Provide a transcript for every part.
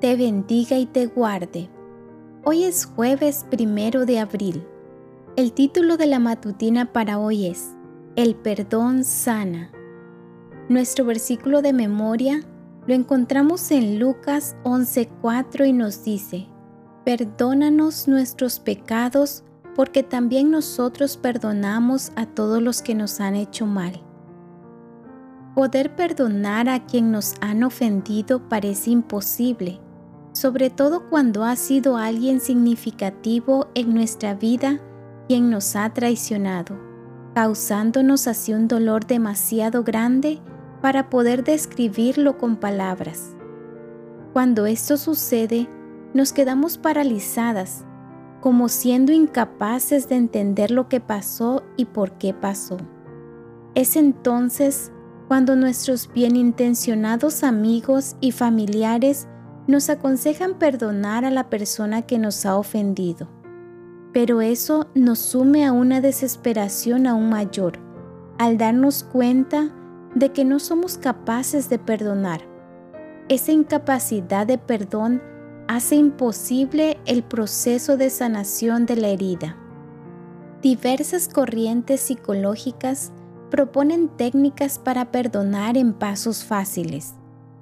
te bendiga y te guarde. Hoy es jueves primero de abril. El título de la matutina para hoy es El perdón sana. Nuestro versículo de memoria lo encontramos en Lucas 11:4 y nos dice, Perdónanos nuestros pecados porque también nosotros perdonamos a todos los que nos han hecho mal. Poder perdonar a quien nos han ofendido parece imposible, sobre todo cuando ha sido alguien significativo en nuestra vida quien nos ha traicionado, causándonos así un dolor demasiado grande para poder describirlo con palabras. Cuando esto sucede, nos quedamos paralizadas, como siendo incapaces de entender lo que pasó y por qué pasó. Es entonces cuando nuestros bienintencionados amigos y familiares nos aconsejan perdonar a la persona que nos ha ofendido. Pero eso nos sume a una desesperación aún mayor, al darnos cuenta de que no somos capaces de perdonar. Esa incapacidad de perdón hace imposible el proceso de sanación de la herida. Diversas corrientes psicológicas proponen técnicas para perdonar en pasos fáciles,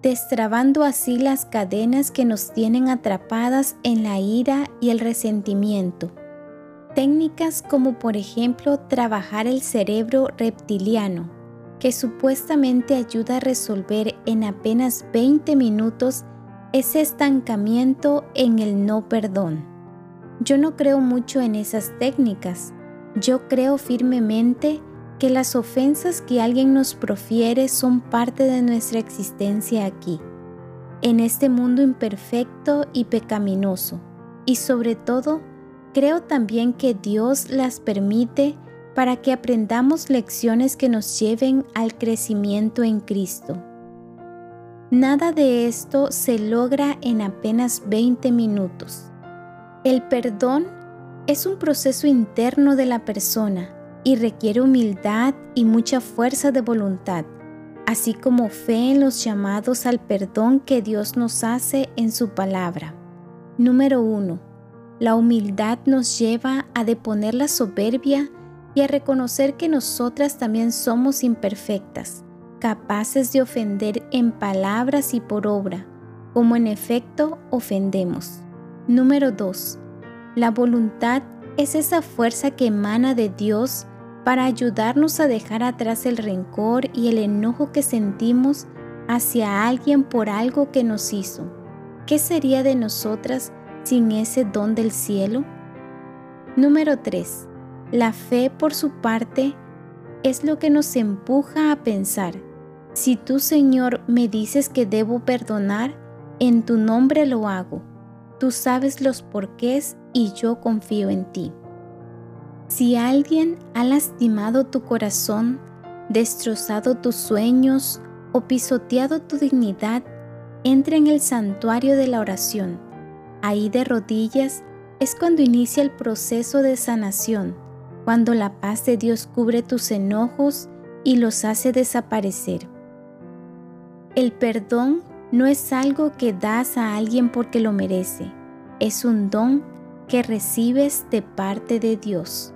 destrabando así las cadenas que nos tienen atrapadas en la ira y el resentimiento. Técnicas como por ejemplo trabajar el cerebro reptiliano, que supuestamente ayuda a resolver en apenas 20 minutos ese estancamiento en el no perdón. Yo no creo mucho en esas técnicas. Yo creo firmemente que las ofensas que alguien nos profiere son parte de nuestra existencia aquí, en este mundo imperfecto y pecaminoso. Y sobre todo, creo también que Dios las permite para que aprendamos lecciones que nos lleven al crecimiento en Cristo. Nada de esto se logra en apenas 20 minutos. El perdón es un proceso interno de la persona y requiere humildad y mucha fuerza de voluntad, así como fe en los llamados al perdón que Dios nos hace en su palabra. Número 1. La humildad nos lleva a deponer la soberbia y a reconocer que nosotras también somos imperfectas, capaces de ofender en palabras y por obra, como en efecto ofendemos. Número 2. La voluntad es esa fuerza que emana de Dios para ayudarnos a dejar atrás el rencor y el enojo que sentimos hacia alguien por algo que nos hizo. ¿Qué sería de nosotras sin ese don del cielo? Número 3. La fe por su parte es lo que nos empuja a pensar, si tú Señor me dices que debo perdonar, en tu nombre lo hago. Tú sabes los porqués y yo confío en ti. Si alguien ha lastimado tu corazón, destrozado tus sueños o pisoteado tu dignidad, entra en el santuario de la oración. Ahí de rodillas es cuando inicia el proceso de sanación, cuando la paz de Dios cubre tus enojos y los hace desaparecer. El perdón no es algo que das a alguien porque lo merece, es un don que recibes de parte de Dios.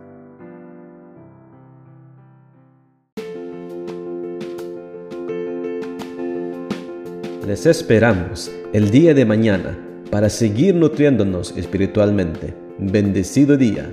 Les esperamos el día de mañana para seguir nutriéndonos espiritualmente. Bendecido día.